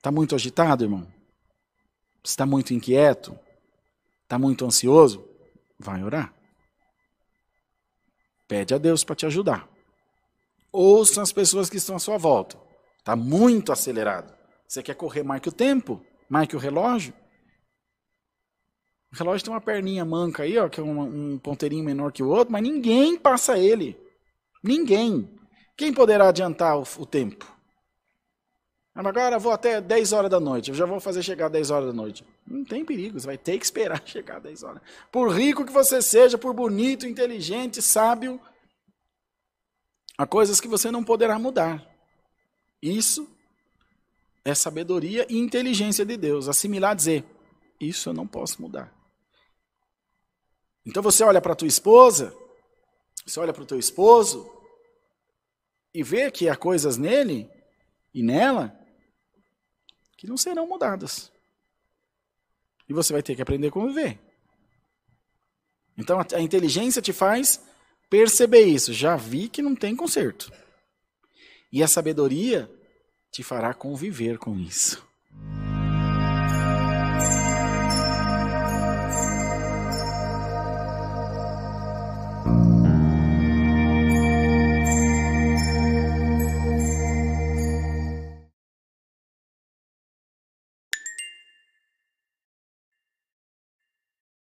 Está muito agitado, irmão? Está muito inquieto? Está muito ansioso? Vai orar. Pede a Deus para te ajudar. Ouça as pessoas que estão à sua volta. Está muito acelerado. Você quer correr mais que o tempo? Mais que o relógio? O relógio tem uma perninha manca aí, ó, que é um, um ponteirinho menor que o outro, mas ninguém passa ele. Ninguém. Quem poderá adiantar o, o tempo? Agora vou até 10 horas da noite, eu já vou fazer chegar 10 horas da noite. Não tem perigo, você vai ter que esperar chegar 10 horas. Por rico que você seja, por bonito, inteligente, sábio, há coisas que você não poderá mudar. Isso é sabedoria e inteligência de Deus. Assimilar, dizer, isso eu não posso mudar. Então você olha para tua esposa, você olha para o teu esposo e vê que há coisas nele e nela que não serão mudadas. E você vai ter que aprender a conviver. Então a inteligência te faz perceber isso. Já vi que não tem conserto. E a sabedoria te fará conviver com isso.